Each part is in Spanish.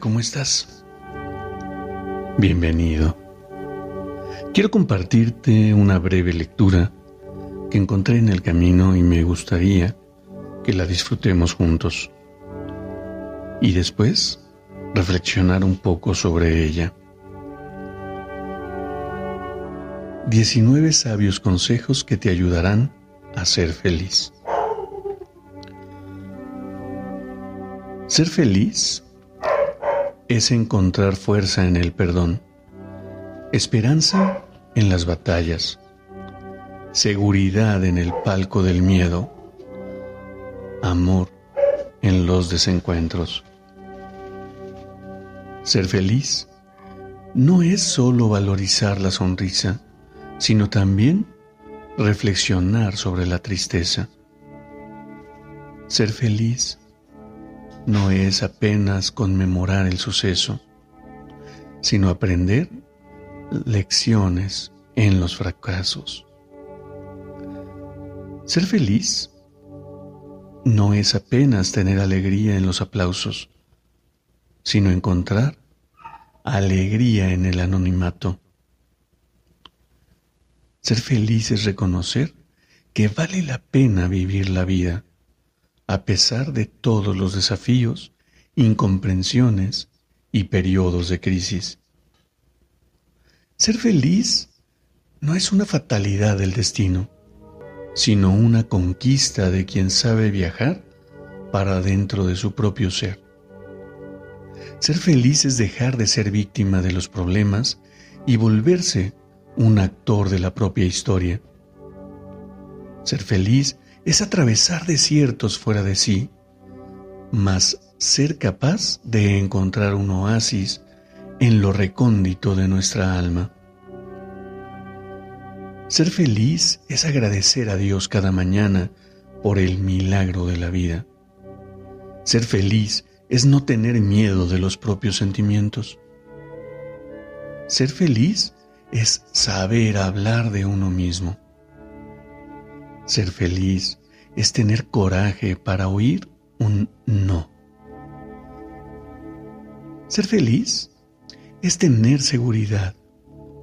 ¿Cómo estás? Bienvenido. Quiero compartirte una breve lectura que encontré en el camino y me gustaría que la disfrutemos juntos. Y después reflexionar un poco sobre ella. 19 sabios consejos que te ayudarán a ser feliz. Ser feliz es encontrar fuerza en el perdón, esperanza en las batallas, seguridad en el palco del miedo, amor en los desencuentros. Ser feliz no es solo valorizar la sonrisa, sino también reflexionar sobre la tristeza. Ser feliz no es apenas conmemorar el suceso, sino aprender lecciones en los fracasos. Ser feliz no es apenas tener alegría en los aplausos, sino encontrar alegría en el anonimato. Ser feliz es reconocer que vale la pena vivir la vida a pesar de todos los desafíos, incomprensiones y periodos de crisis. Ser feliz no es una fatalidad del destino, sino una conquista de quien sabe viajar para dentro de su propio ser. Ser feliz es dejar de ser víctima de los problemas y volverse un actor de la propia historia. Ser feliz es atravesar desiertos fuera de sí, mas ser capaz de encontrar un oasis en lo recóndito de nuestra alma. Ser feliz es agradecer a Dios cada mañana por el milagro de la vida. Ser feliz es no tener miedo de los propios sentimientos. Ser feliz es saber hablar de uno mismo. Ser feliz es tener coraje para oír un no. Ser feliz es tener seguridad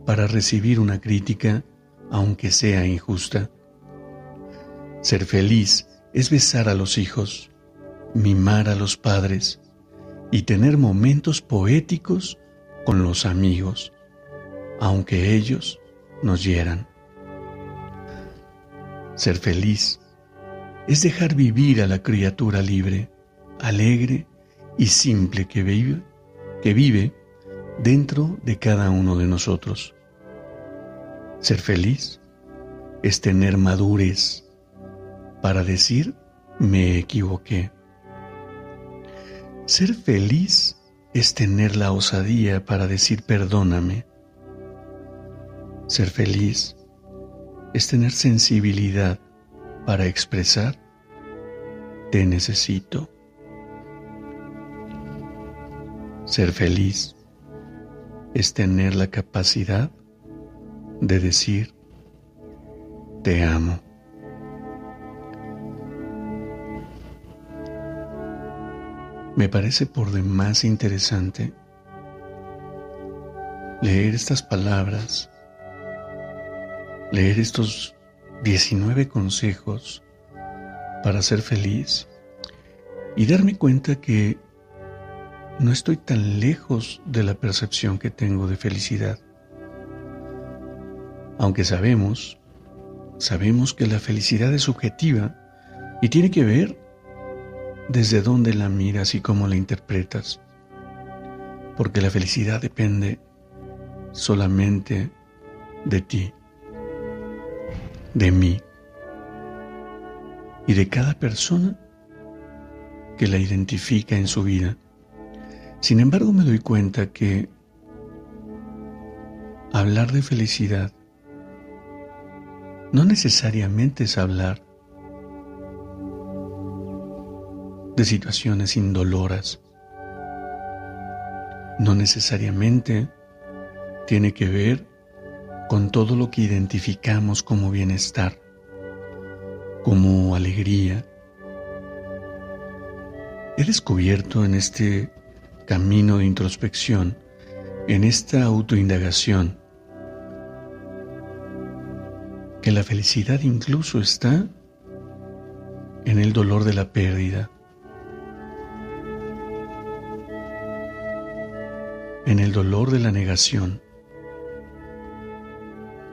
para recibir una crítica aunque sea injusta. Ser feliz es besar a los hijos, mimar a los padres y tener momentos poéticos con los amigos, aunque ellos nos hieran. Ser feliz es dejar vivir a la criatura libre, alegre y simple que vive, que vive dentro de cada uno de nosotros. Ser feliz es tener madurez para decir me equivoqué. Ser feliz es tener la osadía para decir perdóname. Ser feliz es tener sensibilidad para expresar te necesito. Ser feliz es tener la capacidad de decir te amo. Me parece por demás interesante leer estas palabras leer estos 19 consejos para ser feliz y darme cuenta que no estoy tan lejos de la percepción que tengo de felicidad. Aunque sabemos, sabemos que la felicidad es subjetiva y tiene que ver desde dónde la miras y cómo la interpretas. Porque la felicidad depende solamente de ti de mí y de cada persona que la identifica en su vida. Sin embargo, me doy cuenta que hablar de felicidad no necesariamente es hablar de situaciones indoloras. No necesariamente tiene que ver con todo lo que identificamos como bienestar, como alegría. He descubierto en este camino de introspección, en esta autoindagación, que la felicidad incluso está en el dolor de la pérdida, en el dolor de la negación.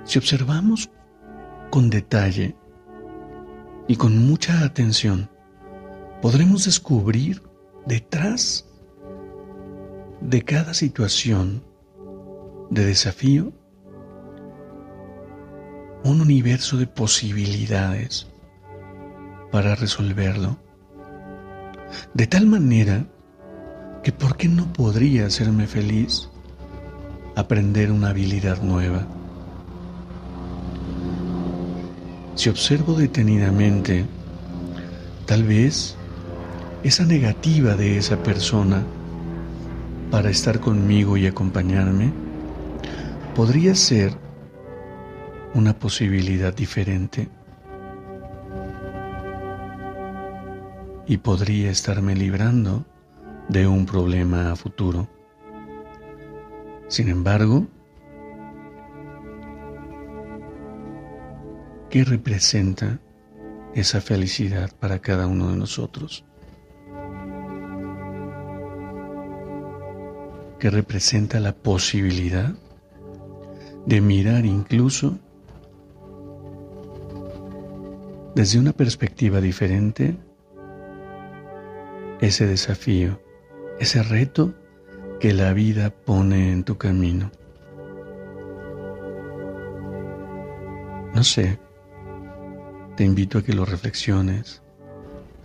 Si observamos con detalle y con mucha atención, podremos descubrir detrás de cada situación de desafío un universo de posibilidades para resolverlo. De tal manera que ¿por qué no podría hacerme feliz aprender una habilidad nueva? Si observo detenidamente, tal vez esa negativa de esa persona para estar conmigo y acompañarme podría ser una posibilidad diferente y podría estarme librando de un problema a futuro. Sin embargo, ¿qué representa esa felicidad para cada uno de nosotros? ¿Qué representa la posibilidad de mirar incluso desde una perspectiva diferente ese desafío, ese reto que la vida pone en tu camino. No sé, te invito a que lo reflexiones,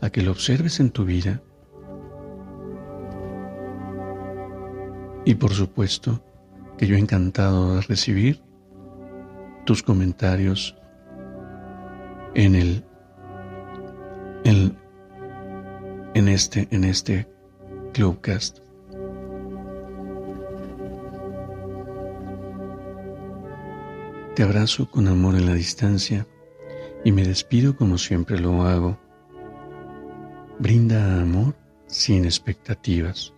a que lo observes en tu vida y por supuesto que yo encantado de recibir tus comentarios en el en, en este en este clubcast. Te abrazo con amor en la distancia y me despido como siempre lo hago. Brinda amor sin expectativas.